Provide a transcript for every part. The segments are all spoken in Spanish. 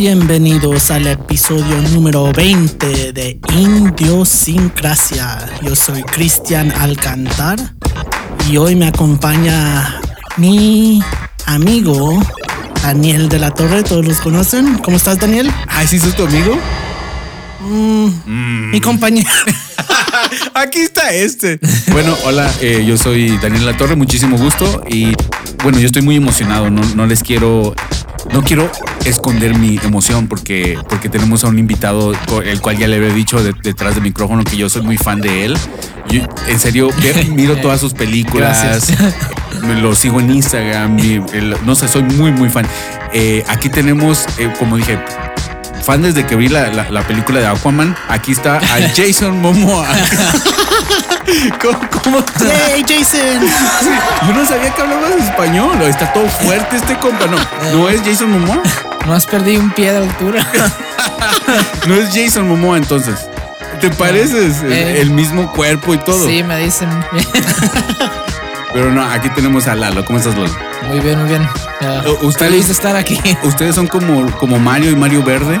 Bienvenidos al episodio número 20 de Indiosincrasia. Yo soy Cristian Alcantar y hoy me acompaña mi amigo Daniel de la Torre. ¿Todos los conocen? ¿Cómo estás, Daniel? Ay, ¿sí sos tu amigo? Mm, Mi compañero. Aquí está este. Bueno, hola, eh, yo soy Daniel La Torre, muchísimo gusto y bueno, yo estoy muy emocionado, no, no les quiero, no quiero esconder mi emoción porque, porque tenemos a un invitado, el cual ya le había dicho de- detrás del micrófono que yo soy muy fan de él. Yo, en serio, miro todas sus películas, me lo sigo en Instagram, mi- el- no sé, soy muy, muy fan. Eh, aquí tenemos, eh, como dije, fan desde que vi la, la- la película de Aquaman. Aquí está a Jason Momoa. ¿Cómo, cómo- ¡Hey, Jason! Sí, Yo no sabía que hablabas español. Está todo fuerte este compa. No, no es Jason Momoa. No has perdido un pie de altura. No es Jason Momoa entonces. ¿Te pareces? Eh. El mismo cuerpo y todo. Sí, me dicen. Pero no, aquí tenemos a Lalo. ¿Cómo estás, Lalo? Muy bien, muy bien. Uh, ustedes- Feliz de estar aquí. Ustedes son como, como Mario y Mario Verde.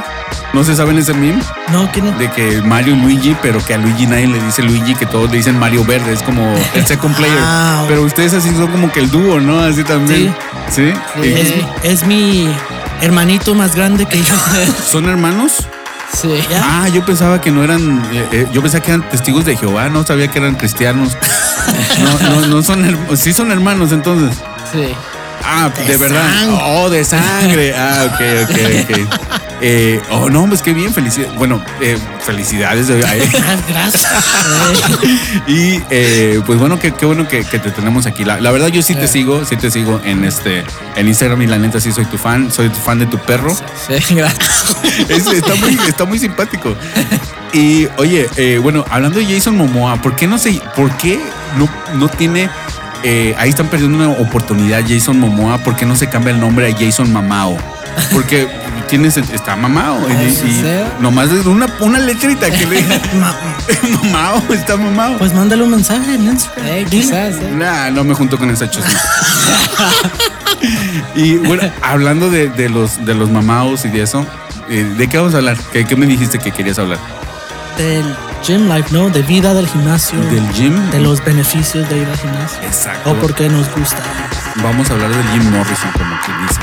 ¿No se saben ese meme? No, que no. De que Mario y Luigi, pero que a Luigi nadie le dice Luigi, que todos le dicen Mario Verde. Es como el second player. Ah, Pero ustedes así son como que el dúo, ¿no? Así también. ¿Sí? Sí. Es, es mi hermanito más grande que yo. ¿Son hermanos? Ah, yo pensaba que no eran, eh, eh, yo pensaba que eran testigos de Jehová, no sabía que eran cristianos. No, no, no son, sí son hermanos entonces. Sí. Ah, de, De verdad. Oh, de sangre. Ah, ok, ok, ok. Eh, oh, no, pues qué bien, felicidades. Bueno, eh, felicidades. de- ay. Ah, Gracias. y eh, pues bueno, qué, qué bueno que, que te tenemos aquí. La, la verdad, yo sí te Eh. sigo, sí te sigo en este, en Instagram y la neta sí soy tu fan, soy tu fan de tu perro. Sí, gracias. Es- está, muy, está muy simpático. Y oye, eh, bueno, hablando de Jason Momoa, ¿por qué no se, por qué no, no tiene, eh, ahí están perdiendo una oportunidad Jason Momoa, ¿por qué no se cambia el nombre a Jason Mamao? Porque tienes, está mamao. Y, ¿En y nomás es una, una letrita que le diga, Ma- mamao, está mamao. Pues mándale un mensaje en Instagram. Eh, quizás. eh. Nah, no me junto con esa chusma. y bueno, hablando de, de los, de los mamaos y de eso, eh, ¿de qué vamos a hablar? ¿Qué, qué me dijiste que querías hablar? Del gym life, ¿no? De vida del gimnasio. ¿Del gym? De los beneficios de ir al gimnasio. Exacto. O por qué nos gusta. Vamos a hablar del Jim Morrison, como quien dice.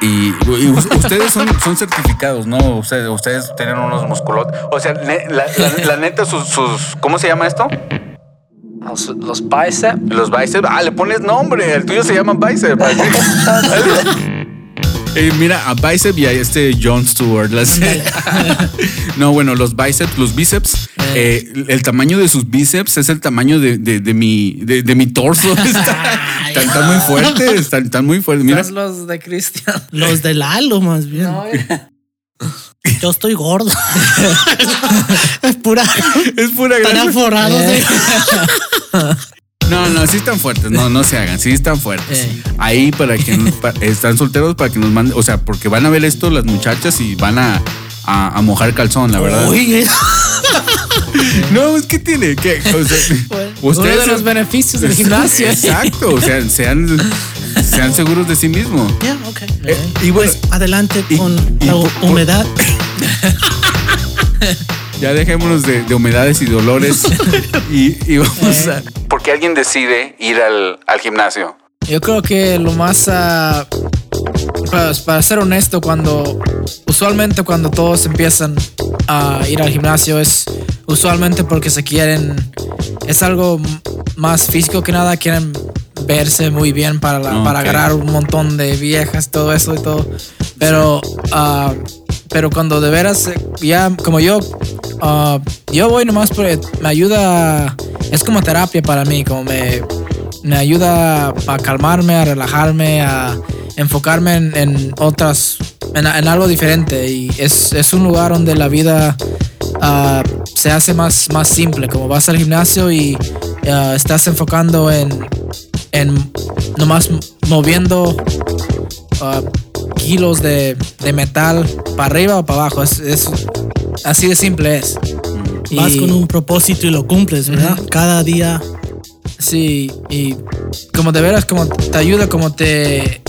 Y, y us- ustedes son, son certificados, ¿no? Ustedes, ustedes tienen unos musculotes. O sea, ne- la, la- la neta, sus, sus. ¿Cómo se llama esto? Los, los bíceps. Los bíceps. Ah, le pones nombre. El tuyo se llama bicep. Eh, mira, a bicep y a este John Stewart. las- no, bueno, los bíceps, los bíceps, eh, el tamaño de sus bíceps es el tamaño de, de- de mi, de, de mi torso. Está- Están, están muy fuertes, están, están muy fuertes. Mira, los de Cristian. Los de Lalo, más bien. No, eh. Yo estoy gordo. es pura. es pura Están de. Eh. No, no, sí están fuertes, no, no se hagan, sí están fuertes. Eh. Ahí para que pa- están solteros para que nos manden, o sea, porque van a ver esto las muchachas y van a, a, a mojar calzón, la verdad. Oye, No, es que tiene que, o sea, Uno de los sean- beneficios del gimnasio. Exacto, o sea, sean, sean seguros de sí mismos. ya, ok. Eh, y bueno, Adelante Y- con y la por- humedad. ya dejémonos de, de humedades y dolores y, y vamos a. ¿Por qué alguien decide ir al, al gimnasio? Yo creo que lo más, pues, para ser honesto, cuando usualmente cuando todos empiezan a ir al gimnasio es usualmente porque se quieren, es algo más físico que nada, quieren verse muy bien para, la- para agarrar un montón de viejas, todo eso y todo. Pero, ah, pero cuando de veras, eh, ya como yo, ah, yo voy nomás porque me ayuda, es como terapia para mí, como me, me ayuda a calmarme, a relajarme, a enfocarme en, otras, en, algo diferente. Y es, es un lugar donde la vida ah, se hace más, más simple. Como vas al gimnasio y ah, estás enfocando en, en nomás moviendo ah, kilos de, de metal para arriba o para abajo. Es- así de simple es. Vas con un propósito y lo cumples, ¿verdad? Cada día. Sí, y como de veras, como te ayuda, como te,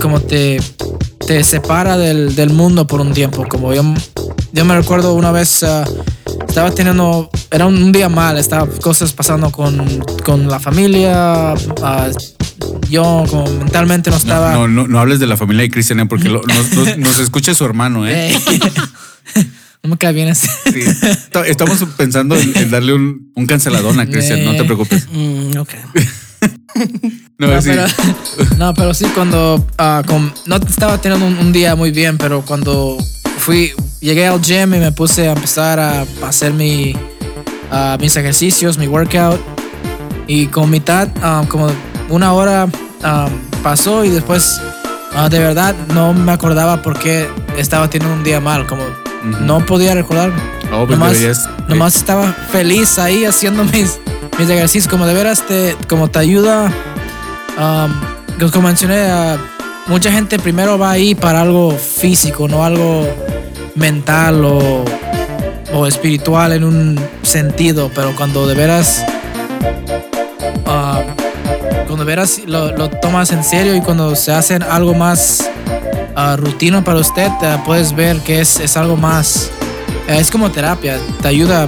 como te te separa del, del mundo por un tiempo. Como yo, yo me recuerdo una vez ah, estaba teniendo, era un, un día mal, estaba cosas pasando con, con la familia. ah, yo como mentalmente no estaba. No, no, no hables de la familia de Cristian, ¿eh? porque lo- nos, nos- nos escucha su hermano, ¿eh? No me cae bien así. Sí. Esta- Estamos pensando en, en darle un, un canceladón a Cristian, no te Eh. preocupes. Mm, ok. No, No, sí. pero, no, pero sí, cuando con- no estaba teniendo un, un día muy bien, pero cuando fui, llegué al gym y me puse a empezar a, hacer mi, ah, mis ejercicios, mi workout, y con mitad, ah, como una hora pasó y después de verdad no me acordaba por qué estaba teniendo un día mal, como no podía recordar. Oh, pues nomás, deberías, eh, estaba feliz ahí haciendo mis, mis ejercicios. Como de veras te, como te ayuda. um, como mencioné, ah, mucha gente primero va ahí para algo físico, no algo mental o, o espiritual en un sentido. Pero cuando de veras. cuando de veras lo, lo tomas en serio y cuando se hacen algo más ah, rutina para usted, ah, puedes ver que es, es algo más. eh, es como terapia, te ayuda,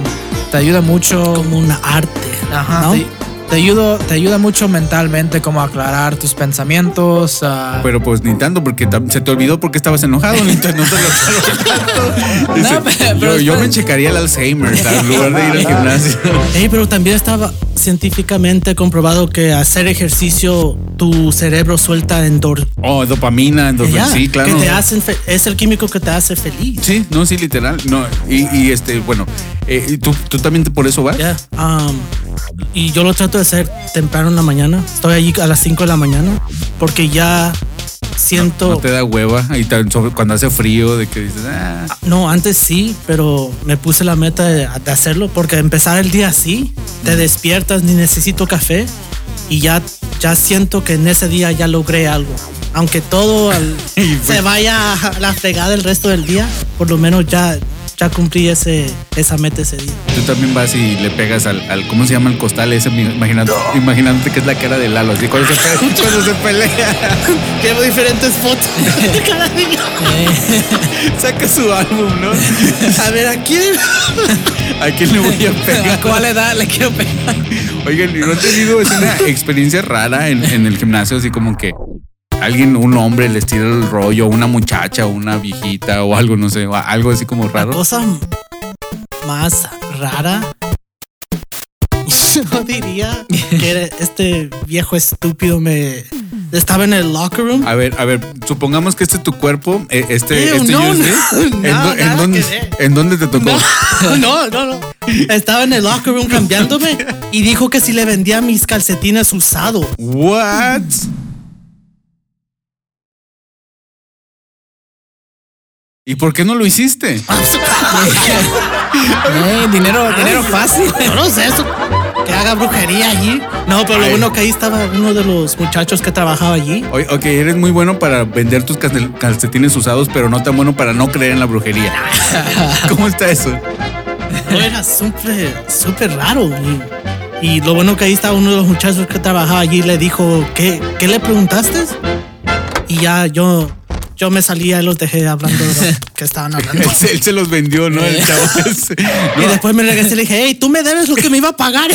te ayuda mucho. Como una arte. Ajá, ¿no? te, te ayuda, te ayuda mucho mentalmente como aclarar tus pensamientos. ah, Pero pues ni tanto, porque se te olvidó porque estabas enojado. ni te- no te lo- Dice, No, pero- yo, pero yo me checaría el Alzheimer ¿sabes? en lugar de ir al gimnasio. Ey, pero también estaba científicamente comprobado que hacer ejercicio tu cerebro suelta endor Oh, dopamina, endorfina. Ya, Sí, claro. que te hacen es el químico que te hace feliz. Sí, no, sí, literal. No, y, y este, bueno, eh, ¿y ¿tú, tú también por eso vas? Um, y yo lo trato de hacer temprano en la mañana. Estoy allí a las 5 de la mañana porque ya siento. No te da hueva y cuando hace frío de que dices, ah, No, antes sí, pero me puse la meta de, de hacerlo porque empezar el día así, te despiertas, ni necesito café y ya, ya siento que en ese día ya logré algo. Aunque todo al- se vaya a la fregada el resto del día, por lo menos ya, ya cumplí ese, esa meta ese día. tú también vas y le pegas al, al- ¿cómo se llama el costal ese? Imaginando, imaginándote que es la cara de Lalo, así cuando se, cuando se pelea. Llevo diferentes fotos cada día. Saca su álbum, ¿no? A ver, ¿a quién? ¿A quién le voy a ¿A pegar? cuál edad le quiero pegar? Oigan, ¿y ¿no han tenido es una experiencia rara en, en el gimnasio? Así como que alguien, un hombre, les tira el rollo, una muchacha, una viejita o algo, no sé, algo así como La raro. cosa más rara. Yo diría que este viejo estúpido me estaba en el locker room. A ver, a ver, supongamos que este es tu cuerpo, eh, este, Ew, este no, no, ¿En, no, en dónde. ¿En dónde te tocó? No, no, no. Estaba en el locker room cambiándome y dijo que si le vendía mis calcetines usados. What? ¿Y por qué no lo hiciste? Eh, dinero, dinero fácil. No sé eso. Que haga brujería allí. No, pero lo Ay. bueno que ahí estaba uno de los muchachos que trabajaba allí. Oye, Ok, eres muy bueno para vender tus calce- calcetines usados, pero no tan bueno para no creer en la brujería. ¿Cómo está eso? No, era súper, súper raro. Y, y lo bueno que ahí estaba uno de los muchachos que trabajaba allí y le dijo, ¿qué, ¿qué le preguntaste? Y ya yo, yo me salía y los dejé hablando de lo que estaban hablando. Él, se- él se los vendió, ¿no? El chavo ese. Y después me regresé y le dije, hey, tú me debes lo que me iba a pagar.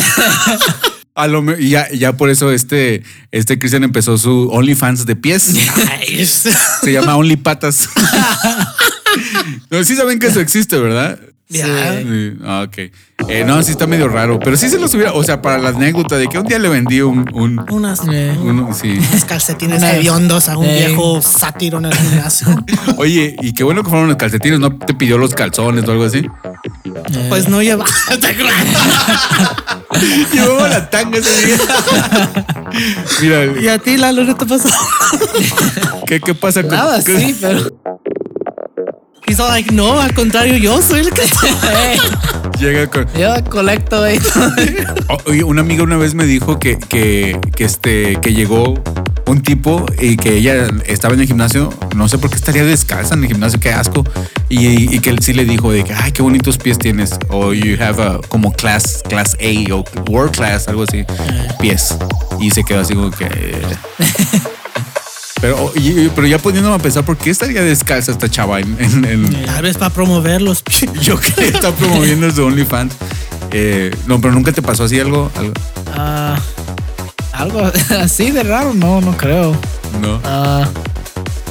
a lo ya, ya por eso este, este Cristian empezó su OnlyFans de pies. Se llama Only Patas. no, sí saben que eso existe, ¿verdad? Sí, ah, ok. Eh, no, sí está medio raro, pero sí se los hubiera, o sea, para la anécdota de que un día le vendí un, un, Unas, Eh. uno, sí. unos calcetines Una- hediondos a un Eh. viejo sátiro en el gimnasio. Oye, y qué bueno que fueron los calcetines, no te pidió los calzones o algo así. Pues no lleva. Llevaba la tanga ese día. Mira, ¿Y a ti, Lalo, qué te pasó? ¿qué, qué pasa con Nada, sí, pero. All like, no, al contrario, yo soy el que. Llega con. yo colecto ahí. O- Oye, una amiga una vez me dijo que, que, que, este, que llegó un tipo y que ella estaba en el gimnasio, no sé por qué estaría descalza en el gimnasio, qué asco, y, y que él sí le dijo de que, ay, qué bonitos pies tienes, o you have a, como class, class A o world class, algo así, pies. Y se quedó así como que... eh. Pero, y- pero ya poniéndome a pensar, ¿por qué estaría descalza esta chava en, en- en- Tal vez para promoverlos. yo que está promoviendo su OnlyFans? Eh, no, pero nunca te pasó así algo, algo? Ah, algo así de raro, no, no creo. No. Ah,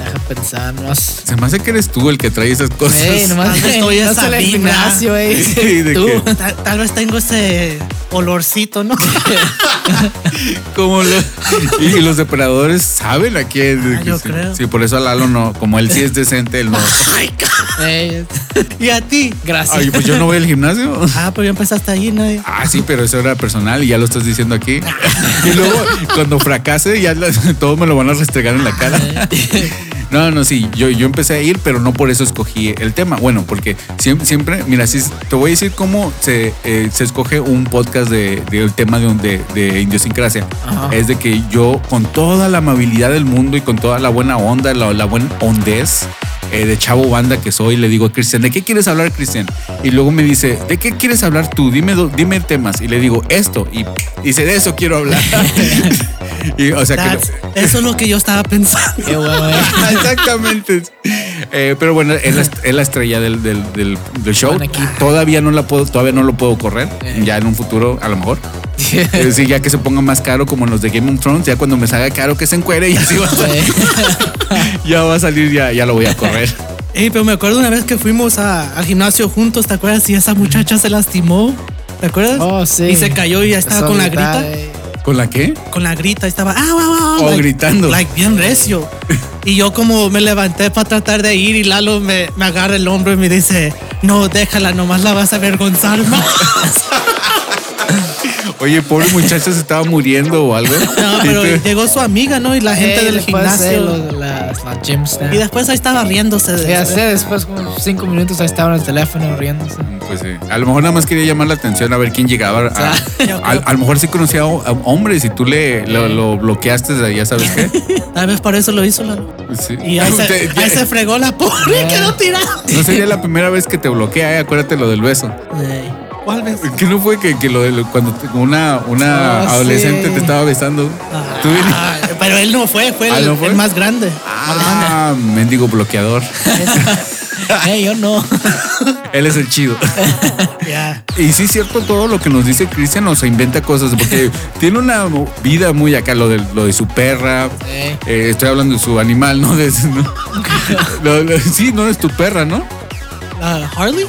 deja pensar, nomás. Se me hace que eres tú el que trae esas cosas. Ey, nomás estoy no le vibra. gimnasio, ey. Sí, ¿de Tú. qué? Tal, tal vez tengo ese olorcito, ¿no? Como lo- y, y los depredadores saben a quién. Ah, yo sí, creo. Sí, por eso a Lalo no, como él sí es decente, él no. Ay, ca- Ey, ¿Y a ti? gracias. Ay, pues yo no voy al gimnasio. Ah, pero ya empezaste allí, ¿no? Ah, sí, pero eso era personal y ya lo estás diciendo aquí. Y luego, cuando fracase, ya todos me lo van a restregar en la cara. No, no, sí, yo, yo empecé a ir, pero no por eso escogí el tema. Bueno, porque siempre, siempre mira, sí, te voy a decir cómo se, eh, se escoge un podcast de- del tema de, un- de, de idiosincrasia. Ajá. Es de que yo, con toda la amabilidad del mundo y con toda la buena onda, la, la buena hondez, eh, de chavo banda que soy, le digo a Cristian, ¿de qué quieres hablar, Cristian? Y luego me dice, ¿de qué quieres hablar tú? Dime, do- dime temas. Y le digo, esto. Y dice, de eso quiero hablar. y, o sea que... Eso es lo que yo estaba pensando. Qué bueno, eh. Exactamente. Eh, pero bueno, es la, es la estrella del, del- del- del show. Todavía no la puedo, todavía no lo puedo correr. Eh. Ya en un futuro, a lo mejor. Es decir, ya que se ponga más caro como en los de Game of Thrones, ya cuando me salga caro que se encuere y así va a salir. ya va a salir, ya, ya lo voy a correr. Ey, pero me acuerdo una vez que fuimos a- al gimnasio juntos, ¿te acuerdas? Y esa muchacha se lastimó, ¿te acuerdas? Oh, sí. Y se cayó y ya estaba con la grita. ¿Con la qué? Con la grita, estaba, ah, ah, ah, Oh, like- gritando. Like bien recio. Y yo como me levanté para tratar de ir y Lalo me, me agarra el hombro y me dice, no, déjala, nomás la vas a avergonzar más. Oye, pobre muchacha se estaba muriendo o algo. No, pero llegó su amiga, ¿no? Y la gente del gimnasio. Gym. Y después ahí estaba riéndose. de- Ya sé, después como cinco minutos ahí estaba en el teléfono riéndose. Pues sí. A lo mejor nada más quería llamar la atención a ver quién llegaba. A, yo a- lo mejor sí conocía a, hombres y tú le lo, lo bloqueaste, ya sabes qué. Tal vez por eso lo hizo Lalo. Sí. Y ahí se, Te- ahí se fregó la pobre y quedó tirada. No sería la primera vez que te bloquea, eh, acuérdate lo del beso. ¿Cuál vez? ¿Qué no fue que, que lo de lo- cuando una, una Ah, adolescente sí. te estaba besando? Tú vienes- Ah, pero él no fue, fue, Ah, el, ¿no fue? el más grande. Ah, mendigo bloqueador. Yo no. Él es el chido. Ya. Y sí es cierto todo lo que nos dice Cristian, o se inventa cosas, porque tiene una vida muy acá, lo de, lo de su perra. Eh, estoy hablando de su animal, ¿no? De, su- ¿no? Lo- lo- sí, no es tu perra, ¿no? ¿La Harley?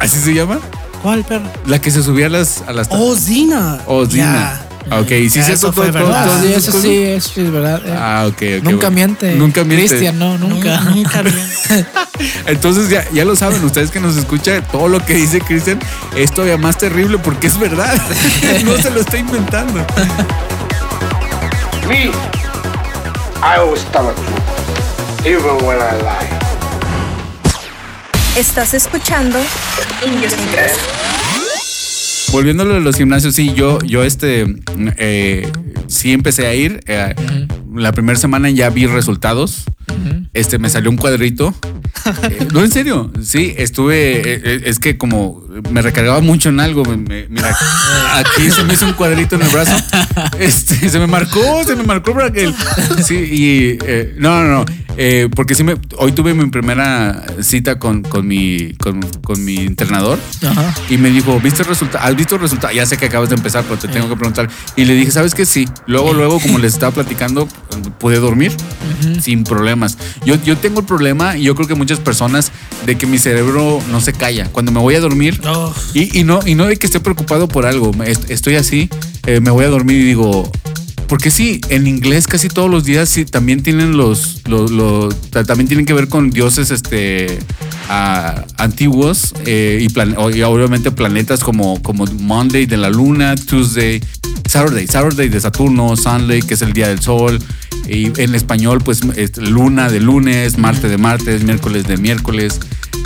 ¿Así se llama? ¿Cuál perro? La que se subía a las... A las Oh, Zina. Oh, Zina. Ok, sí, sí, eso todo- fue todo- verdad. sí, eso sí, eso sí es verdad. eh. Ah, ok, ok. Nunca bueno. miente. Nunca miente. Cristian, no, nunca. Nunca. Entonces ya, ya lo saben, ustedes que nos escuchan, todo lo que dice Cristian es todavía más terrible porque es verdad. no se lo está inventando. Me, I always tell the truth, even when I lie. Estás escuchando Indios Volviendo a los gimnasios, sí, yo, yo este, eh, sí empecé a ir. eh, La primera semana ya vi resultados. Este, me salió un cuadrito. Eh, no, en serio, sí, estuve, es que como me recargaba mucho en algo, me- mira, aquí se me hizo un cuadrito en el brazo, este, se me marcó, se me marcó para que, sí, y, eh, no, no, no, eh, porque sí me, hoy tuve mi primera cita con, con mi, con, con mi entrenador, Ajá. y me dijo, ¿viste el resultado? ¿Has visto el resultado? Ya sé que acabas de empezar, pero te tengo que preguntar. Y le dije, ¿sabes qué? Sí. Luego, luego, como les estaba platicando, pude dormir sin problemas. Yo, yo tengo el problema, y yo creo que muchas personas, de que mi cerebro no se calla. Cuando me voy a dormir, Oh, y, y no, y no de que esté preocupado por algo, estoy así, eh, me voy a dormir y digo, porque sí, en inglés casi todos los días sí también tienen los, los, los- ta- también tienen que ver con dioses este ah, antiguos eh, y, plan- obviamente planetas como, como Monday de la luna, Tuesday, Saturday, Saturday de Saturno, Sunday que es el día del sol. Y en español, pues luna de lunes, Marte de martes, miércoles de miércoles.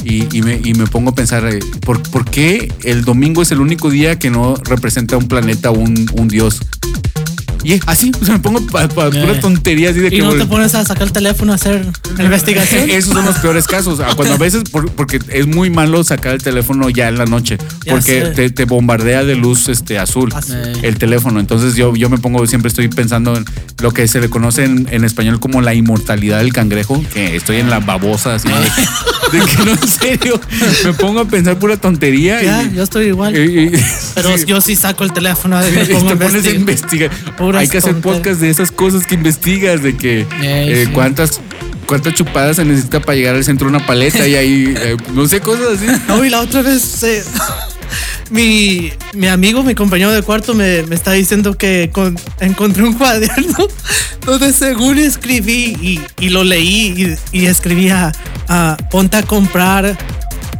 Y, y me, y me pongo a pensar, eh, ¿por, por qué el domingo es el único día que no representa un planeta o un, un dios? Y así, o sea, me pongo para pura Eh. tontería así de que. Y no te pones a sacar el teléfono a hacer investigación. Esos son los peores casos. Ah, Cuando a veces, por- porque es muy malo sacar el teléfono ya en la noche, porque te, te bombardea de luz este, azul Azul. el teléfono. Entonces yo, yo me pongo, siempre estoy pensando en lo que se le conoce en, en español como la inmortalidad del cangrejo, que estoy en la babosa así de, de que no, en serio, me pongo a pensar pura tontería. Ya, y- yo estoy igual. y- y- Pero sí. yo sí saco el teléfono y me te pongo a pones a investigar. Puras Hay que hacer tonteras. podcast de esas cosas que investigas, de que eh, sí. cuántas cuántas chupadas se necesita para llegar al centro de una paleta y ahí, eh, no sé, cosas así. No, y la otra vez eh, mi, mi amigo, mi compañero de cuarto me, me está diciendo que con- encontré un cuaderno donde según escribí y, y lo leí y, y escribía ah, ponte a comprar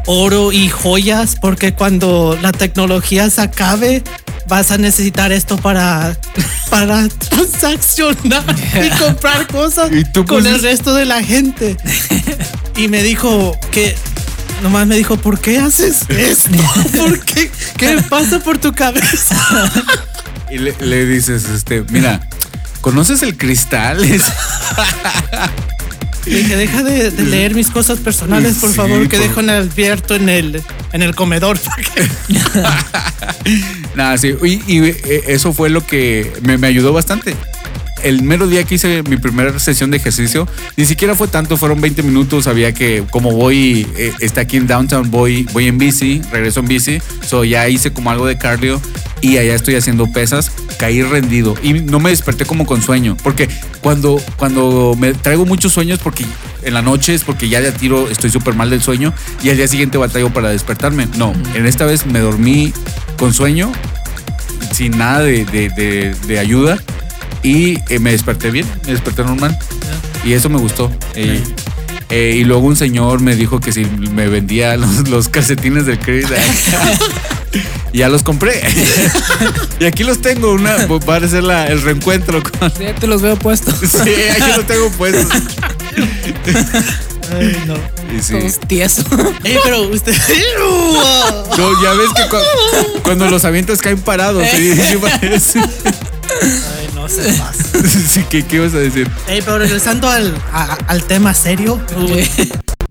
oro y joyas porque cuando la tecnología se acabe vas a necesitar esto para para transaccionar y comprar cosas Y tú con el resto de la gente y me dijo que nomás me dijo ¿por qué haces esto? ¿por qué? ¿qué pasa por tu cabeza? Y le, le dices, este, mira, ¿conoces el cristal? Le dije deja de, de leer mis cosas personales por Sí, favor que por- dejo en abierto en el en el comedor Nada, sí. Y, y, eh, eso fue lo que me, me ayudó bastante. El mero día que hice mi primera sesión de ejercicio, ni siquiera fue tanto, fueron 20 minutos. Sabía que como voy, eh, está aquí en downtown, voy, voy en bici, regreso en bici. So ya hice como algo de cardio y allá estoy haciendo pesas. Caí rendido y no me desperté como con sueño. Porque cuando, cuando me traigo muchos sueños, porque en la noche es porque ya de a tiro estoy súper mal del sueño y al día siguiente batallo para despertarme. No, en esta vez me dormí con sueño, sin nada de, de- de- de ayuda y eh, me desperté bien, me desperté normal y eso me gustó. Eh, eh, y luego un señor me dijo que si me vendía los, los calcetines del Chris. Y ya los compré. y aquí los tengo, una, va a ser la- el reencuentro con... Ya te los veo puestos. Sí, aquí los tengo puestos. Ay, no. Y sí. Pero usted No, ya ves que cu- cuando los avientas caen parados. Sí, sí parece. Ay, pasa. Sí, ¿qué, ¿Qué ibas a decir? Ey, pero regresando al, a- al tema serio.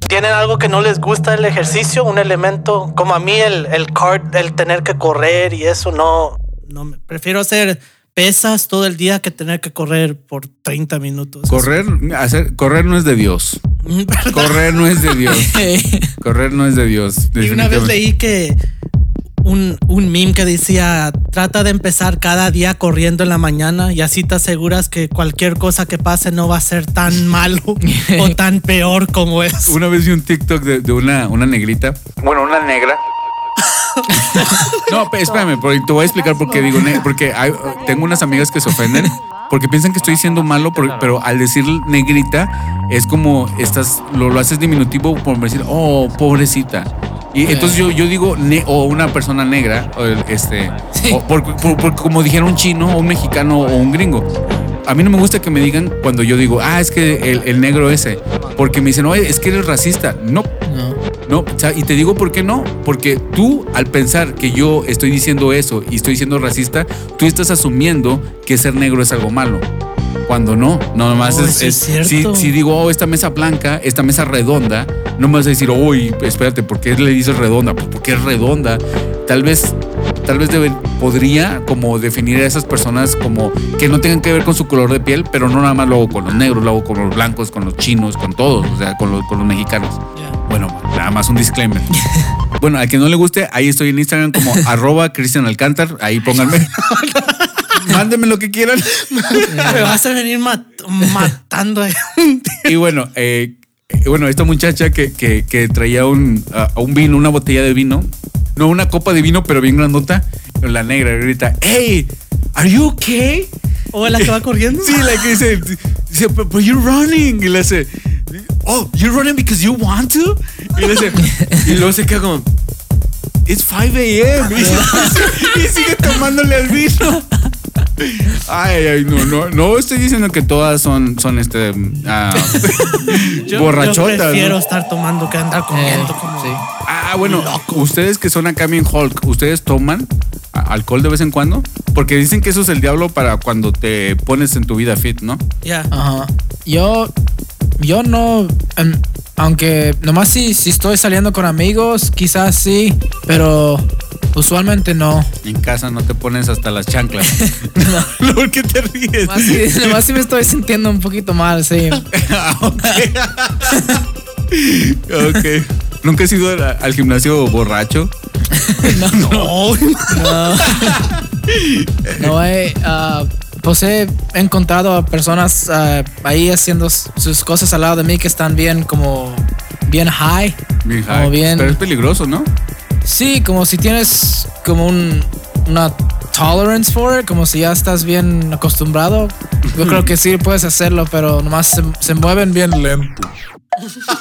¿Tienen algo que no les gusta el ejercicio? Un elemento como a mí el, el card, el tener que correr y eso no. no prefiero hacer pesas todo el día que tener que correr por 30 minutos. Correr, hacer, correr no es de Dios. ¿Verdad? Correr no es de Dios. Correr no es de Dios. Y una vez leí que un, un meme que decía, trata de empezar cada día corriendo en la mañana y así te aseguras que cualquier cosa que pase no va a ser tan malo o tan peor como es. Una vez vi un TikTok de, de una, una negrita. Bueno, una negra. No, espérame, porque te voy a explicar por qué digo porque hay- tengo unas amigas que se ofenden porque piensan que estoy siendo malo, por- pero al decir negrita es como estás lo, lo haces diminutivo por decir, oh, pobrecita. Y entonces yo, yo digo, ne- o una persona negra, o este, o por- por- por- como dijera un chino, o un mexicano o un gringo. A mí no me gusta que me digan cuando yo digo, ah, es que el, el negro ese, porque me dicen, oye, es que eres racista. No, No. no, y te digo por qué no, porque tú al pensar que yo estoy diciendo eso y estoy siendo racista, tú estás asumiendo que ser negro es algo malo. Cuando no, no nomás es, es es- si, si digo, oh, esta mesa blanca, esta mesa redonda, no me vas a decir, uy, espérate, ¿por qué le dices redonda? Pues porque es redonda. Tal vez, tal vez debe- podría como definir a esas personas como que no tengan que ver con su color de piel, pero no nada más lo hago con los negros, lo hago con los blancos, con los chinos, con todos, o sea, con los, con los mexicanos. Bueno, nada más un disclaimer. Bueno, al que no le guste, ahí estoy en Instagram como arroba Cristian Alcántar. Ahí pónganme. Mándenme lo que quieran. Me vas a venir mat- matando a Y bueno, eh, eh, bueno, esta muchacha que, que- que traía un, un vino, una botella de vino, no una copa de vino, pero bien grandota, la negra grita, hey, ¿are you okay? ¿O la que va corriendo? Sí, la que dice, dice, but, but you're running. Y le dice, oh, you're running because you want to? Y le dice, y luego se queda como, it's 5 a.m. Y, y sigue tomándole al vino. Ay, ay, no, no, no estoy diciendo que todas son, son este, ah, Yo- borrachotas. Yo prefiero ¿no? estar tomando que andar comiendo. como... sí. Ah, bueno, ustedes que son acá bien Hulk, ¿ustedes toman alcohol de vez en cuando? Porque dicen que eso es el diablo para cuando te pones en tu vida fit, ¿no? Ya. Ajá. Yo, yo no, em, aunque nomás si, si estoy saliendo con amigos, quizás sí, pero usualmente no. En casa no te pones hasta las chanclas. ¿Por qué te ríes? Nomás si, nomás si me estoy sintiendo un poquito mal, sí. Ah, ok. Ok. ¿Nunca has ido al, al gimnasio borracho? No. No, no he, ah, pues he encontrado a personas ah, ahí haciendo sus cosas al lado de mí que están bien como bien high. Bien Como high. bien- Pero es peligroso, ¿no? Sí, como si tienes como un, una tolerance for it, como si ya estás bien acostumbrado. Yo creo que sí puedes hacerlo, pero nomás se, se mueven bien lento.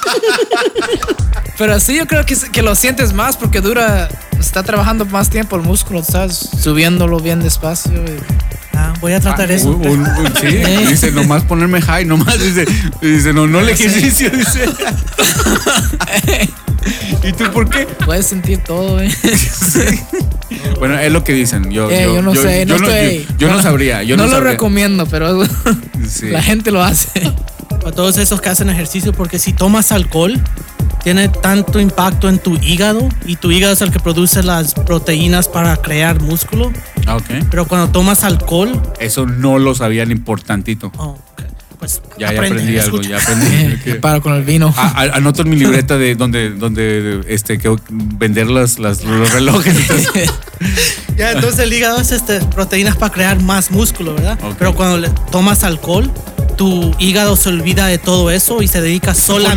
Pero sí, yo creo que, que lo sientes más porque dura, está trabajando más tiempo el músculo, estás subiéndolo bien despacio. y- Ah, voy a tratar eso. Un- un- un- sí, dice, nomás ponerme high, nomás dice, dice no, no el ejercicio, dice. ¿Y tú por qué? Puedes sentir todo, eh. Bueno, es lo que dicen. Yo, Eh, yo, no sé, no yo estoy. yo, yo no sabría. Yo no, no lo sabría. recomiendo, pero Sí. la gente lo hace. A todos esos que hacen ejercicio, porque si tomas alcohol, tiene tanto impacto en tu hígado y tu hígado es el que produce las proteínas para crear músculo. Ah, ok. Pero cuando tomas alcohol, Eso no lo sabían importante. oh, ok, pues Ya, ya aprendí algo, escucha. ya aprendí. Me paro con el vino. Ah, a- anoto en mi libreta de donde, donde este, que vender las, las- los relojes. entonces- Ya, entonces el hígado es este, proteínas para crear más músculo, ¿verdad? Ok. Pero cuando le tomas alcohol, tu hígado se olvida de todo eso y se dedica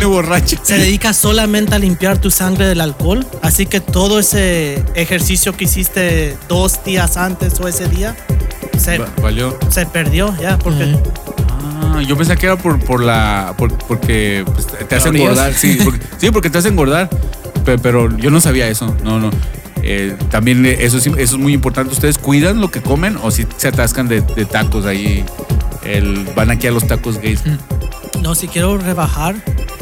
borracho. se dedica solamente a limpiar tu sangre del alcohol. Así que todo ese ejercicio que hiciste dos días antes o ese día se, Va- Valió. se perdió ya porque Ah, yo pensé que era por, por la. por- porque pues, te hace engordar. Sí porque, sí, porque te hace engordar. Pe- Pero, yo no sabía eso. No, no. Eh, también eso es muy importante. ¿Ustedes cuidan lo que comen o si se atascan de, de tacos ahí? El, van aquí a los tacos gays. no si quiero rebajar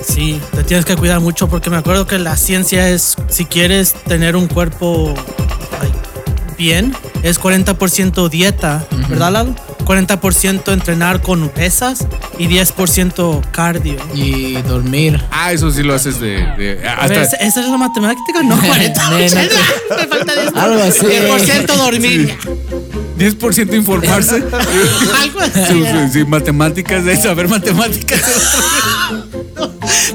sí te tienes que cuidar mucho porque me acuerdo que la ciencia es si quieres tener un cuerpo like, bien es 40% dieta verdad Lalo? 40% entrenar con pesas y 10% cardio Y dormir. Ah, eso sí lo haces de. de- hasta, ¿esa es la matemática? No, 40. Nena, Me falta 10. Algo así. 10% dormir. 10% informarse. Algo Sí, así. sí, matemáticas, de saber matemáticas.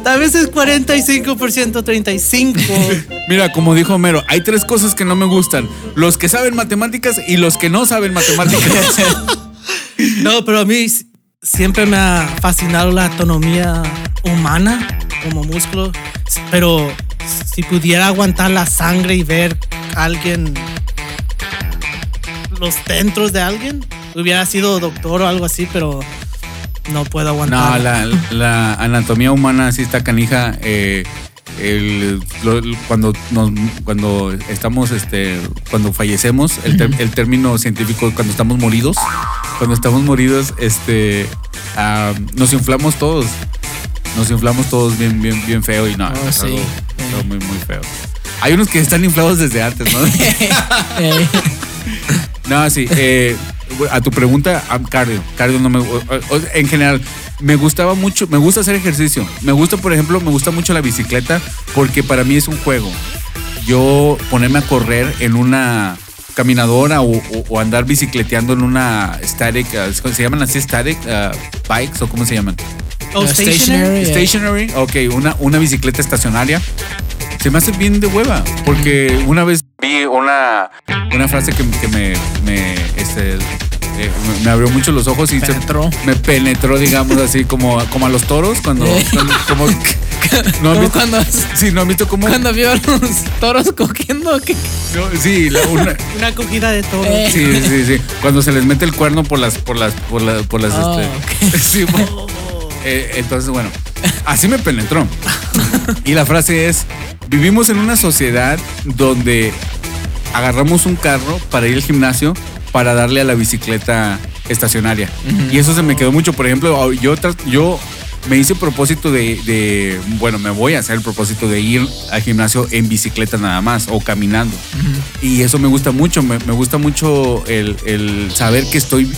Tal vez es 45%, 35. Mira, como dijo Homero, hay tres cosas que no me gustan: los que saben matemáticas y los que no saben matemáticas. No, pero a mí siempre me ha fascinado la autonomía humana como músculo. Pero si pudiera aguantar la sangre y ver a alguien, los dentros de alguien, hubiera sido doctor o algo así, pero no puedo No, aguantar. la, la anatomía humana sí está canija. eh, el- lo- cuando nos, cuando estamos este cuando fallecemos el, ter- el término científico cuando estamos moridos cuando estamos moridos este ah, nos inflamos todos nos inflamos todos bien bien bien feo y no Oh, es sí. algo- algo muy muy feo hay unos que están inflados desde antes no Eh, No, sí. eh, a tu pregunta, cardio. Cardio no me. en general, me gustaba mucho. Me gusta hacer ejercicio. Me gusta, por ejemplo, me gusta mucho la bicicleta porque para mí es un juego. Yo ponerme a correr en una caminadora o, o- o andar bicicleteando en una static, ah, ¿se llaman así static ah, bikes o cómo se llaman? Oh, Uh, stationary. stationary. Yeah. Stationary, ok, una, una bicicleta estacionaria. Se me hace bien de hueva, porque una vez vi una, una frase que, que me, me, este, eh, me- me abrió mucho los ojos y se- Penetró. me penetró, digamos así, como, como a los toros, cuando... Cuando- como, no, han como visto- cuando, Sí, ¿no han visto cómo? cuando vio a los toros cogiendo. que- no, sí, la- una- Una acogida de todo. Eh. sí, sí, sí. Cuando se les mete el cuerno por las, por las, por las, por las, Oh, este, sí, Eh, entonces, bueno, así me penetró. Y la frase es, vivimos en una sociedad donde agarramos un carro para ir al gimnasio para darle a la bicicleta estacionaria. Y eso se me quedó mucho. Por ejemplo, yo, yo me hice el propósito de, de- bueno, me voy a hacer el propósito de ir al gimnasio en bicicleta nada más o caminando. Y eso me gusta mucho, me, me gusta mucho el, el saber que estoy,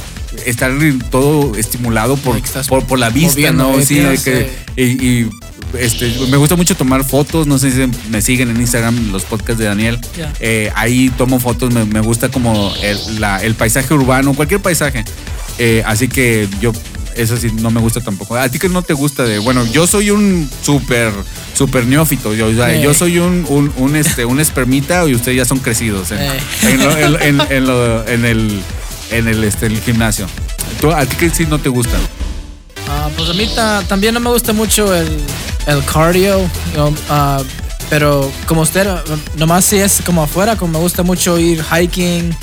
estar todo estimulado por, por, por la vista, ¿no? eh, Sí, tienes, que, y, y, este, me gusta mucho tomar fotos, no sé si me siguen en Instagram los podcasts de Daniel. Eh, ahí tomo fotos, me, me gusta como el, la- el paisaje urbano, cualquier paisaje. Eh, así que yo, eso sí, no me gusta tampoco. A ti que no te gusta de, bueno, yo soy un súper, súper neófito. Yo, o sea, Eh. yo soy un, un, un, este, un espermita y ustedes ya son crecidos en, en, lo- en- lo- el, en el, este, el gimnasio. ¿Tú, ¿A ti que sí no te gusta? Ah, pues a mí ta- también no me gusta mucho el, el cardio, ah, pero como usted, nomás si es como afuera, como me gusta mucho ir hiking,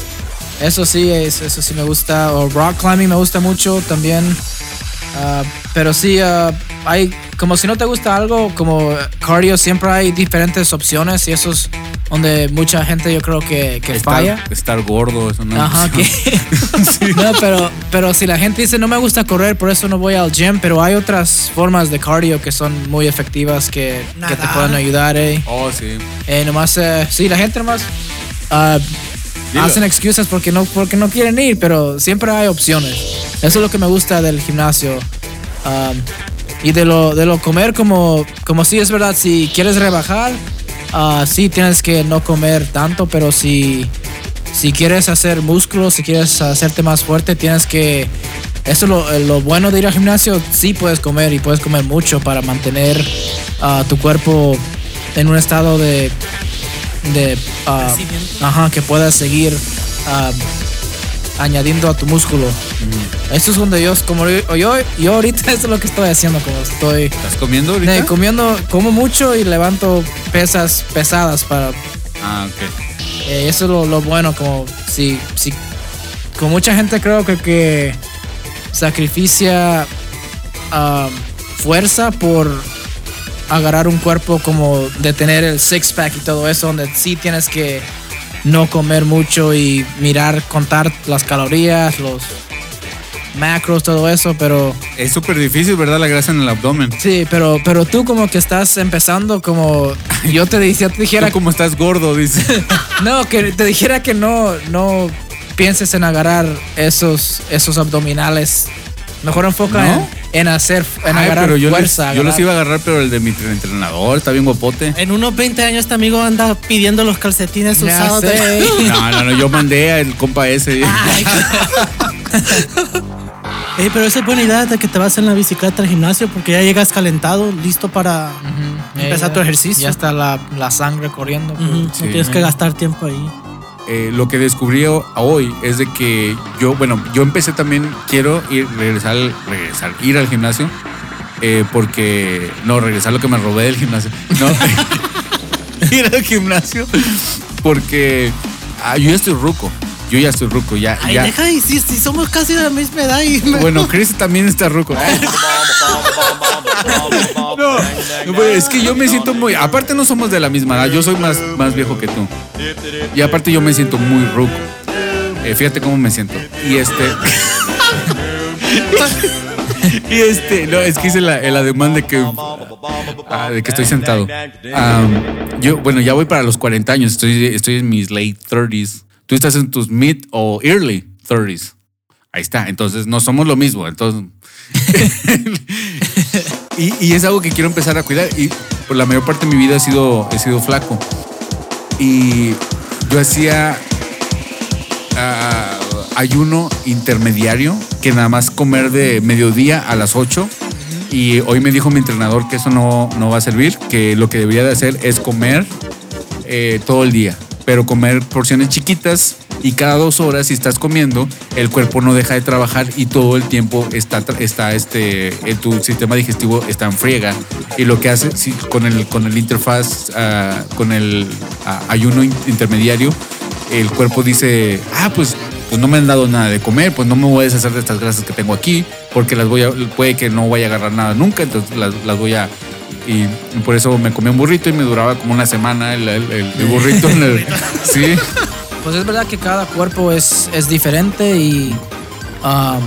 eso sí, es, eso sí me gusta, o rock climbing me gusta mucho también, Ah, pero sí, ah, hay, como si no te gusta algo, como cardio, siempre hay diferentes opciones y eso es donde mucha gente yo creo que, que falla. Estar, estar gordo, eso no. Ajá, que. No, pero, pero si la gente dice no me gusta correr, por eso no voy al gym, pero hay otras formas de cardio que son muy efectivas que, que te pueden ayudar, eh. Oh, sí. Eh, nomás, eh, sí, la gente nomás ah, Hacen excusas porque no, porque no quieren ir, pero siempre hay opciones. Eso es lo que me gusta del gimnasio. Y de lo, de lo comer, como, como sí es verdad, si quieres rebajar, ah, sí tienes que no comer tanto, pero si, si quieres hacer músculo, si quieres hacerte más fuerte, tienes que... Eso es lo, lo bueno de ir al gimnasio, sí puedes comer y puedes comer mucho para mantener ah, tu cuerpo en un estado de... de Crecimiento. ajá, que puedas seguir ah, añadiendo a tu músculo. Eso es donde yo, como yo, yo, yo ahorita eso es lo que estoy haciendo, como estoy ¿Estás comiendo ahorita? eh, comiendo, como mucho y levanto pesas pesadas para Ah, ok. eh, eso es lo, lo bueno, como si, si con mucha gente creo que, que sacrificia ah, fuerza por agarrar un cuerpo como de tener el six pack y todo eso, donde sí tienes que no comer mucho y mirar, contar las calorías, los macros, todo eso, pero Es súper difícil, ¿verdad? La grasa en el abdomen. sí, pero, pero tú como que estás empezando como yo te, yo te dijera Tú como estás gordo, dice. no, que te dijera que no, no pienses en agarrar esos, esos abdominales. Mejor enfoca ¿No? en, en hacer, en Ay, agarrar pero yo, fuerza. les- yo los iba a agarrar, pero el de mi entrenador está bien guapote. En unos 20 años este amigo anda pidiendo los calcetines Ya usados. sé. de- No, no, no, yo mandé al compa ese. Ay. Ey, pero esa es buena idea de que te vas en la bicicleta al gimnasio porque ya llegas calentado, listo para empezar tu ejercicio. Ya está la, la sangre corriendo. No Sí. tienes que gastar tiempo ahí. Eh, lo que descubrí ho- hoy es de que yo, bueno, yo empecé también, quiero ir, regresar, al- regresar, ir al gimnasio, eh, porque, no, regresar lo que me robé del gimnasio. No, ir al gimnasio, porque ah, yo ya estoy ruco, yo ya estoy ruco, ya, Ay, ya. deja y si, si somos casi de la misma edad y me- Bueno, Chris también está ruco. No, es que yo me siento muy. Aparte, no somos de la misma edad. Yo soy más, más viejo que tú. Y aparte, yo me siento muy ruco. Eh, fíjate cómo me siento. Y este. y este. No, es que hice la, el ademán de que. ah, de que estoy sentado. Yo, bueno, ya voy para los 40 años. Estoy, estoy en mis late 30s. Tú estás en tus mid o early 30s. Ahí está. Entonces, no somos lo mismo. Entonces. y, es algo que quiero empezar a cuidar. Y por la mayor parte de mi vida he sido, he sido flaco. Y yo hacía ah, ayuno intermediario, que nada más comer de mediodía a las 8. Y hoy me dijo mi entrenador que eso no, no va a servir, que lo que debería de hacer es comer eh, todo el día, pero comer porciones chiquitas y cada dos horas si estás comiendo, el cuerpo no deja de trabajar y todo el tiempo está, está este, tu sistema digestivo está en friega. Y lo que hace si, con el, con el interfaz, ah, con el ah, ayuno in- intermediario, el cuerpo dice, ah, pues, pues no me han dado nada de comer, pues no me voy a deshacer de estas grasas que tengo aquí, porque las voy a, puede que no vaya a agarrar nada nunca, entonces las, las voy a... Y por eso me comí un burrito y me duraba como una semana el, el- el- burrito. en el- sí, Pues es verdad que cada cuerpo es, es diferente y um,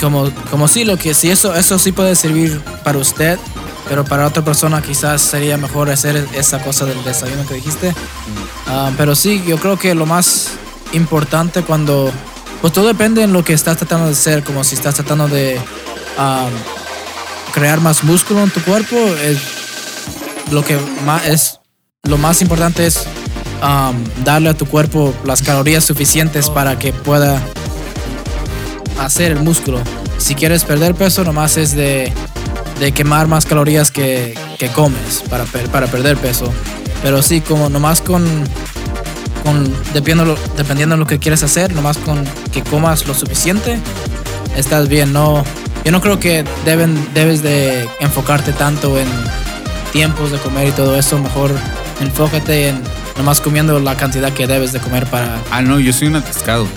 como, como sí, lo que sí, eso, eso sí puede servir para usted, pero para otra persona quizás sería mejor hacer esa cosa del desayuno que dijiste. Ah, pero sí, yo creo que lo más importante cuando, pues todo depende en lo que estás tratando de hacer, como si estás tratando de ah, crear más músculo en tu cuerpo, es lo que más es, lo más importante es um, darle a tu cuerpo las calorías suficientes para que pueda hacer el músculo. Si quieres perder peso, nomás es de, de quemar más calorías que, que comes para, para perder peso. Pero sí, como nomás con, con dependiendo, dependiendo de lo que quieres hacer, nomás con que comas lo suficiente, estás bien. No, yo no creo que deben, debes de enfocarte tanto en tiempos de comer y todo eso. Mejor enfócate en nomás comiendo la cantidad que debes de comer para... Ah, no, yo soy un atascado.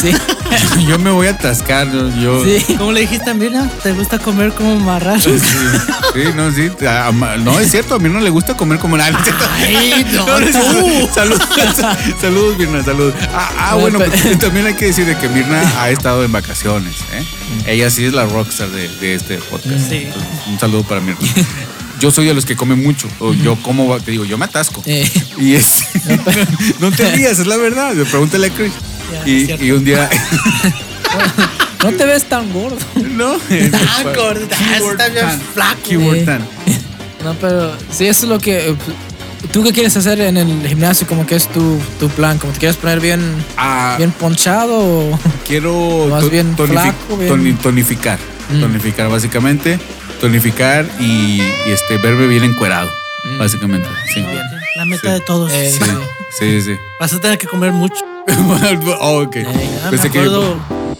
sí, yo me voy a atascar. Yo, yo- sí. ¿Cómo le dijiste a Mirna? ¿Te gusta comer como marrano? Sí, sí, no, sí. No, es cierto, a mí no le gusta comer como nada. Ay, no. Saludos, saludos, Mirna, saludos. Ah, ah, bueno, Pe- pues, también hay que decir de que Mirna ha estado en vacaciones. ¿eh? Ella sí es la rockstar de, de este podcast. Sí. Entonces, un saludo para Mirna. Yo soy de los que comen mucho. O yo como, te digo, yo me atasco. Eh, Y es. no te rías, es la verdad. Pregúntale a Chris. Ya, Y, y un día. no te ves tan gordo. no. Ah, gordita, está bien flaco. Eh. tan. No, pero sí, eso es lo que... eh, ¿Tú qué quieres hacer en el gimnasio? Como que es tu, tu plan? ¿Como te quieres poner bien, Ah, bien ponchado o...? quiero Más bien tonifi- flaco, bien- toni- tonificar. Mm. Tonificar, básicamente. Tonificar y, y, este, verme bien encuerado. Básicamente. Sí. La meta Sí. de todos. Eh, Sí, sí, sí. Vas a tener que comer mucho. oh, ok. Ah, me que- acuerdo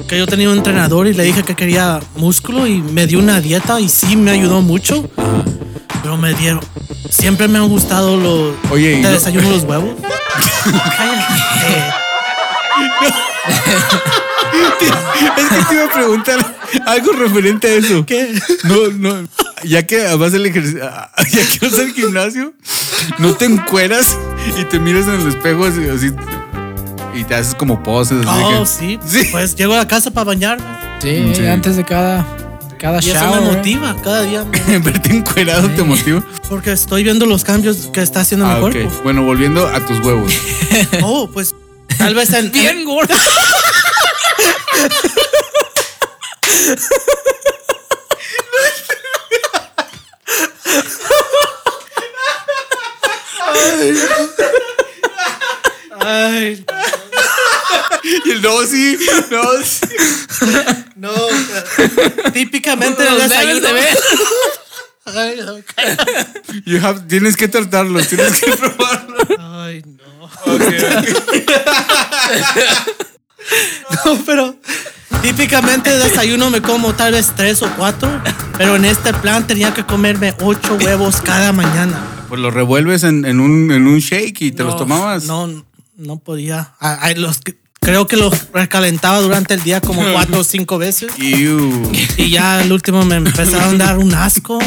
que yo tenía un entrenador y le dije que quería músculo y me dio una dieta y sí me ayudó mucho. Pero me dieron. Siempre me han gustado los. Oye, y ¿Te no- desayuno los huevos? Cállate. Es que te iba a preguntar algo referente a eso. ¿Qué? No, no. Ya que vas al ejercicio, ya que vas al gimnasio, no te encueras y te miras en el espejo así, así, y te haces como poses. así Oh, que- sí. Sí. Pues llego a la casa para bañarme. Sí, Sí. antes de cada, cada Y eso shower. me motiva cada día. me- Verte encuerado te motiva. Porque estoy viendo los cambios que está haciendo Ah, mi cuerpo. Bueno, volviendo a tus huevos. Oh, pues tal vez en. Bien gordo. Ay, Y el no, sí, no, sí. no. Típicamente desayuno. de ver. Ay, no, cállate. You have- tienes que tratarlos, tienes que probarlos. Ay, no. No, pero típicamente de desayuno me como tal vez tres o cuatro, pero en este plan tenía que comerme ocho huevos cada mañana. Pues los revuelves en, en un, en un shake y te los tomabas. No, no podía. Ay, los que- creo que los recalentaba durante el día como cuatro o cinco veces. Y ya al último me empezaron a dar un asco.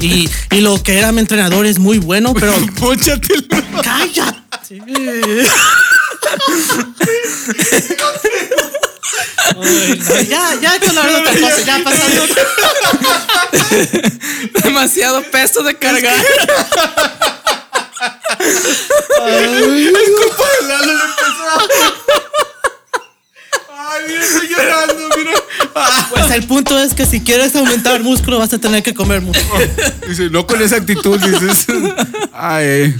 Y, y lo que era mi entrenador es muy bueno, pero Póchatelo. Cállate. Ay, no, ya, ya con la verdad otra cosa, ya pasando. Demasiado peso de cargar. Lalo le empezó. Ay, mira, estoy llorando, mira. Pues el punto es que si quieres aumentar músculo vas a tener que comer mucho. Dice, no con esa actitud, dices. Ay, ay.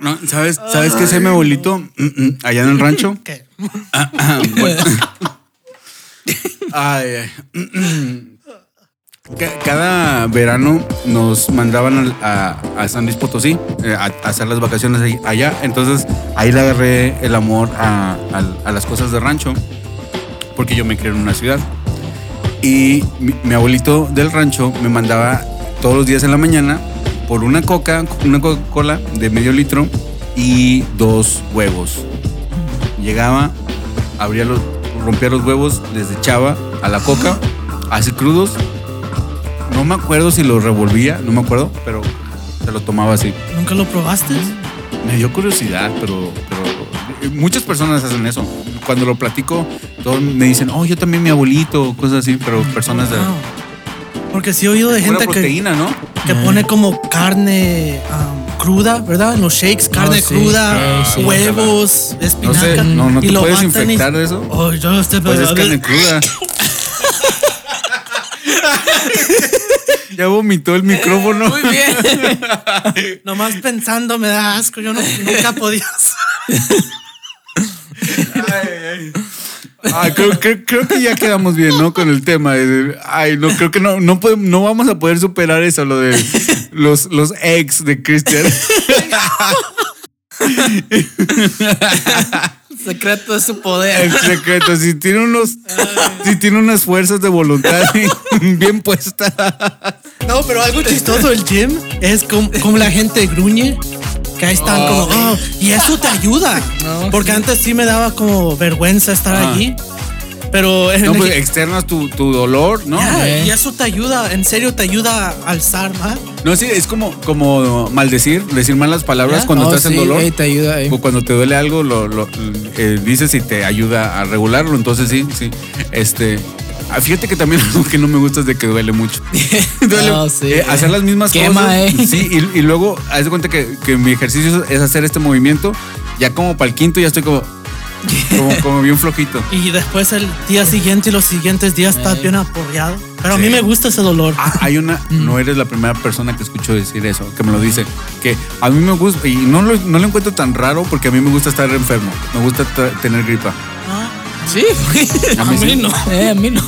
No, ¿sabes, ¿sabes qué se me abuelito? Mm, mm, Allá en el rancho. ¿Qué? Ah, bueno. Ay, ay. Ca- Cada verano nos mandaban a, a San Luis Potosí eh, a, a hacer las vacaciones ahí- allá. Entonces ahí le agarré el amor a, a las cosas de rancho porque yo me crié en una ciudad. Y mi, mi abuelito del rancho me mandaba todos los días en la mañana por una coca, una Coca-Cola de medio litro y dos huevos. Llegaba, abría los, rompía los huevos, les echaba a la coca, así crudos. No me acuerdo si los revolvía, no me acuerdo, pero se lo tomaba así. ¿Nunca lo probaste? Me dio curiosidad, pero, pero eh, muchas personas hacen eso. Cuando lo platico, todos me dicen, oh, yo también mi abuelito, cosas así, pero personas de Wow. Porque sí he oído de gente que, proteína, ¿no? Que pone como carne um, cruda, ¿verdad? En los shakes, carne sí, cruda, sí, sí. huevos, No espinaca. sé, no, no y te lo puedes y- infectar de eso. Oh, yo no sé, Pues es carne cruda. ya vomitó el micrófono. Muy bien. nomás pensando me da asco. Yo no, nunca podía. Ah, creo, creo- creo que ya quedamos bien, ¿no? Con el tema. Ay, no, creo que no, no, podemos- no vamos a poder superar eso, lo de los, los eggs de Christian. Secreto de su poder. El secreto, si tiene unos, si tiene unas fuerzas de voluntad bien puestas. No, pero algo chistoso del gym es como, como la gente gruñe. Que ahí están como, oh, y eso te ayuda. No, Porque antes sí me daba como vergüenza estar Ah. allí. Pero en No, el- pues externas tu, tu dolor, ¿no? Eh. y eso te ayuda, en serio te ayuda a alzar más. No, sí, es como, como maldecir, decir malas palabras cuando Oh, estás en dolor. ey, te ayuda. O cuando te duele algo, lo, lo, eh, dices y te ayuda a regularlo. Entonces, sí, sí. Este. Ah, Fíjate que también algo que no me gusta es de que duele mucho. Duele, No, sí. eh, hacer las mismas Quema, cosas. eh. Sí, y, y luego, haz de cuenta que, que mi ejercicio es hacer este movimiento. Ya como para el quinto, ya estoy como, como, como bien flojito. Y después el día siguiente y los siguientes días estás Eh. bien apoyado. Pero a Sí. mí me gusta ese dolor. Ah, hay una, no eres la primera persona que escucho decir eso, que me lo dice, que a mí me gusta, y no lo, no lo encuentro tan raro porque a mí me gusta estar enfermo, me gusta tener gripa. Ah, Sí. A a mí mí sí. no. Eh, a mí no.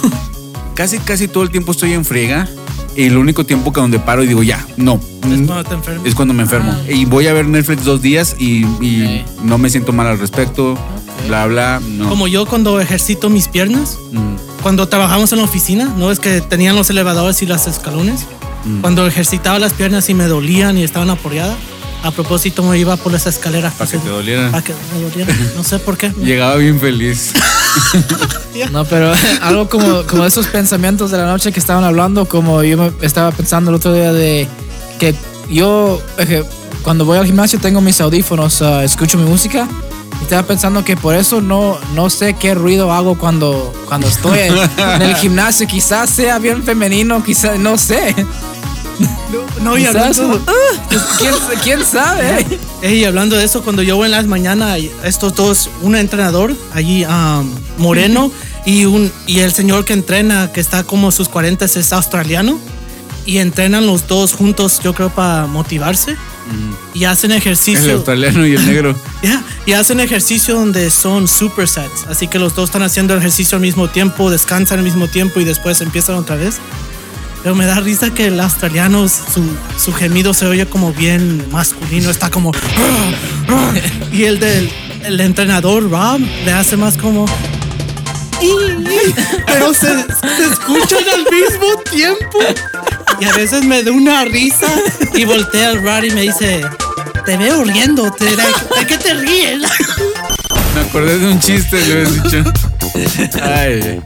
Casi, casi todo el tiempo estoy en friega y el único tiempo que donde paro y digo, ya, no, Es cuando te enfermas. es cuando me enfermo. Ah. Y voy a ver Netflix dos días y, y Ok. no me siento mal al respecto, bla, bla, no. Como yo cuando ejercito mis piernas, Mm, cuando trabajamos en la oficina, ¿no? Es que tenían los elevadores y los escalones. Mm. Cuando ejercitaba las piernas y me dolían y estaban apoyadas, a propósito me iba por las escaleras. Para que te doliera. Para que me doliera. No sé por qué. Llegaba bien feliz. No, pero algo como, como esos pensamientos de la noche que estaban hablando, como yo me estaba pensando el otro día de que yo cuando voy al gimnasio tengo mis audífonos, ah, escucho mi música y estaba pensando que por eso no, no sé qué ruido hago cuando, cuando estoy en, en el gimnasio. Quizás sea bien femenino, quizás, no sé. No, y hablando, ah, ¿quién, quién sabe? Ey, hablando de eso, cuando yo voy en las mañanas, estos dos, un entrenador allí, um, moreno, y, un, y el señor que entrena, que está como a sus 40, es australiano, y entrenan los dos juntos, yo creo, para motivarse, y hacen El ejercicio. australiano y el negro. Ya, y hacen ejercicio donde son supersets, así que los dos están haciendo ejercicio al mismo tiempo, descansan al mismo tiempo y después empiezan otra vez. Pero me da risa que el australiano, su, su gemido se oye como bien masculino, está como... Y el del el entrenador, Rob, le hace más como... Pero se, se escuchan al mismo tiempo. Y a veces me da una risa y voltea al Rod y me dice, te veo riendo, ¿de, qué te ríes? Me acordé de un chiste, le habías dicho. Ay,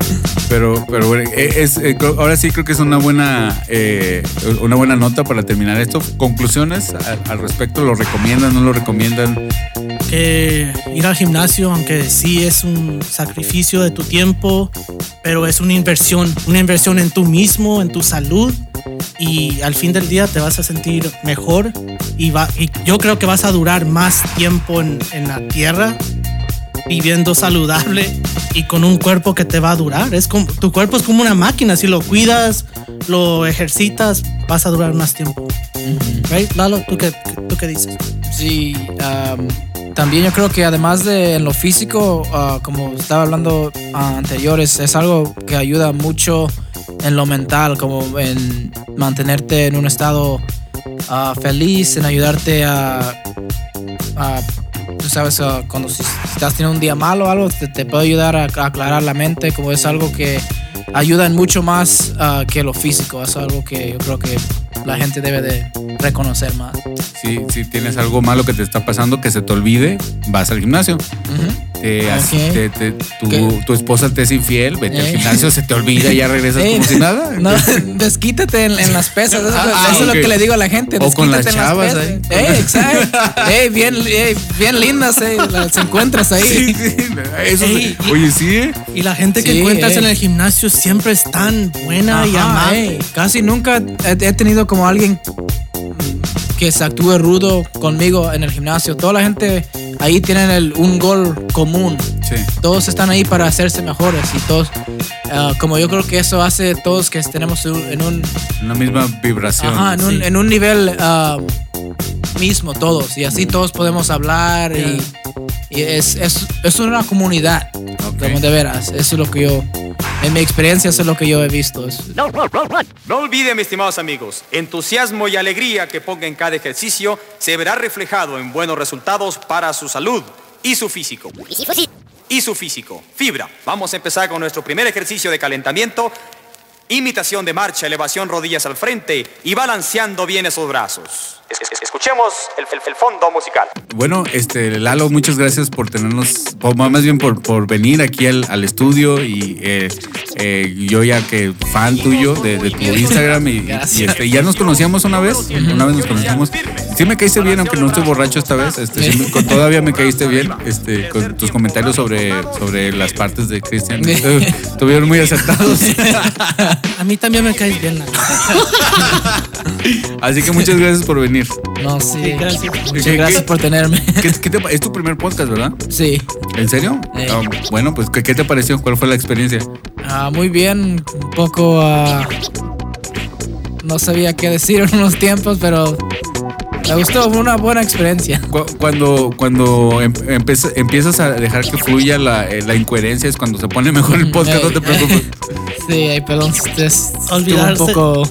pero, pero bueno, eh, es, eh, creo- ahora sí creo que es una buena, eh, una buena nota para terminar esto. Conclusiones al, al respecto, ¿lo recomiendan, no lo recomiendan? Que ir al gimnasio, aunque sí es un sacrificio de tu tiempo, pero es una inversión, una inversión en tú mismo, en tu salud. Y al fin del día te vas a sentir mejor y, va, y yo creo que vas a durar más tiempo en, en la tierra viviendo saludable y con un cuerpo que te va a durar. Es como, tu cuerpo es como una máquina, si lo cuidas, lo ejercitas, vas a durar más tiempo. Right? Lalo, ¿tú qué, ¿tú qué dices? Sí, am, también yo creo que además de en lo físico, ah, como estaba hablando ah, anteriores, es algo que ayuda mucho en lo mental, como en mantenerte en un estado ah, feliz, en ayudarte a, sabes, ah, cuando estás teniendo un día malo o algo, te, te puede ayudar a, a aclarar la mente, como es algo que ayuda mucho más ah, que lo físico, es algo que yo creo que la gente debe de, reconocer más. Si, si tienes algo malo que te está pasando, que se te olvide, vas al gimnasio. Te has- Ok. te- te- tu, esposa te es infiel, vete al Eh. gimnasio, se te olvida y ya regresas como si nada. No, desquítate en, en las pesas. Eso, Ah, eso es lo que le digo a la gente. O con las desquítate en chavas pesas. ahí. Ey, exacto. Bien, bien lindas, las encuentras ahí. Sí, sí. Eso, oye, sí, ¿eh? Y la gente que encuentras eh. en el gimnasio siempre es tan buena y amable. Casi nunca he, he tenido como alguien que se actúe rudo conmigo en el gimnasio. Toda la gente ahí tienen el- un gol común. Sí. Todos están ahí para hacerse mejores y todos, ah, como yo creo que eso hace todos que tenemos un- en un, Una misma vibración. ajá, en un, sí. en un nivel ah, mismo todos y así todos podemos hablar y, y es, es, es una comunidad, Ok. como de veras. Eso es lo que yo, en mi experiencia, eso es lo que yo he visto. Es- No olviden, mis estimados amigos, entusiasmo y alegría que ponga en cada ejercicio se verá reflejado en buenos resultados para su salud y su físico. Y su físico. Fibra. Vamos a empezar con nuestro primer ejercicio de calentamiento. Imitación de marcha, elevación rodillas al frente y balanceando bien esos brazos. Es- es- Escuchemos el, el- el fondo musical. Bueno, este, Lalo, muchas gracias por tenernos, por- más bien por, por venir aquí al, al estudio y eh, eh, yo ya que fan tuyo de, de tu Instagram y, y, este, ya nos conocíamos una vez, una vez nos conocimos. Sí me caíste bien, aunque no estoy borracho esta vez, este, sí me- con- todavía me caíste bien, este, con tus comentarios sobre, sobre las partes de Cristian, estuvieron muy acertados. A mí también me caes bien. la Así que muchas gracias por venir. No, sí. Sí, gracias. Muchas ¿Qué- gracias qué- por tenerme. ¿Qué- qué te es tu primer podcast, ¿verdad? Sí. ¿En serio? Eh. Ah, bueno, pues ¿qué, qué te pareció? ¿Cuál fue la experiencia? Ah, muy bien. Un poco. ah, no sabía qué decir en unos tiempos, pero me gustó. Fue una buena experiencia. Cu- Cuando, cuando em- empieza- empiezas a dejar que fluya la, eh, la incoherencia es cuando se pone mejor el podcast, no te preocupes. Sí, perdón. es- Olvidarse. un poco.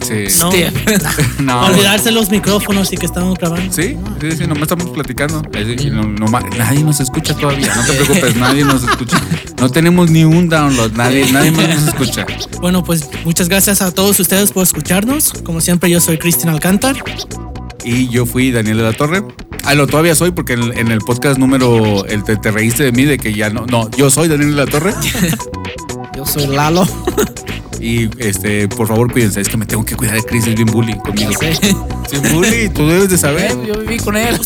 Sí. No. No. olvidarse los micrófonos y que estamos grabando. Sí, sí, sí, nomás estamos platicando. Sí, y no- no ma- nadie nos escucha todavía, no te preocupes, nadie nos escucha. No tenemos ni un download, nadie, nadie más nos escucha. Bueno, pues muchas gracias a todos ustedes por escucharnos. Como siempre, yo soy Cristian Alcántar. Y yo fui Daniel de la Torre. Ah, lo todavía soy porque en, en el podcast número, el te, te reíste de mí de que ya no, no, yo soy Daniel de la Torre. Yo soy Lalo. Y este, por favor, cuídense, es que me tengo que cuidar de Chris, es bien bullying conmigo. Sí, bully, tú debes de saber. Yo viví con él.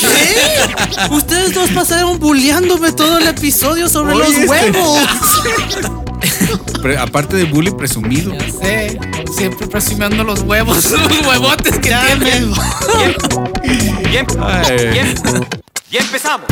¿Qué? Ustedes dos pasaron bulleándome todo el episodio sobre Oye, los este- huevos. Pre- aparte de bully presumido. Ya sé. Siempre presumiendo los huevos. Los huevotes que Ya tiene. me voy. Bien, Ay. bien, y empezamos.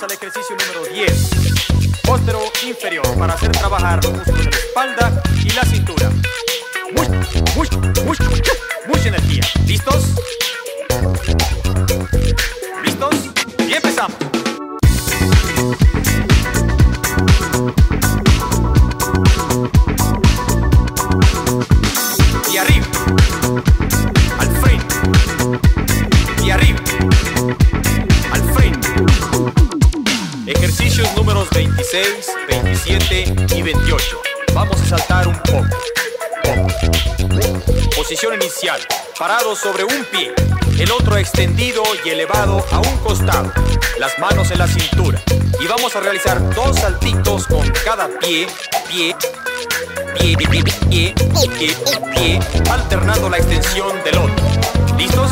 Vamos al ejercicio número 10. Póstero inferior para hacer trabajar los músculos de la espalda y la cintura. Muy, muy, muy, mucha energía. ¿Listos? inicial, parado sobre un pie, el otro extendido y elevado a un costado, las manos en la cintura. Y vamos a realizar dos saltitos con cada pie, pie, pie, pie, pie, pie, pie, pie alternando la extensión del otro. ¿Listos?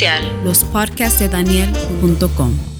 Nuestros podcasts oficial, lospodcastdedaniel.com.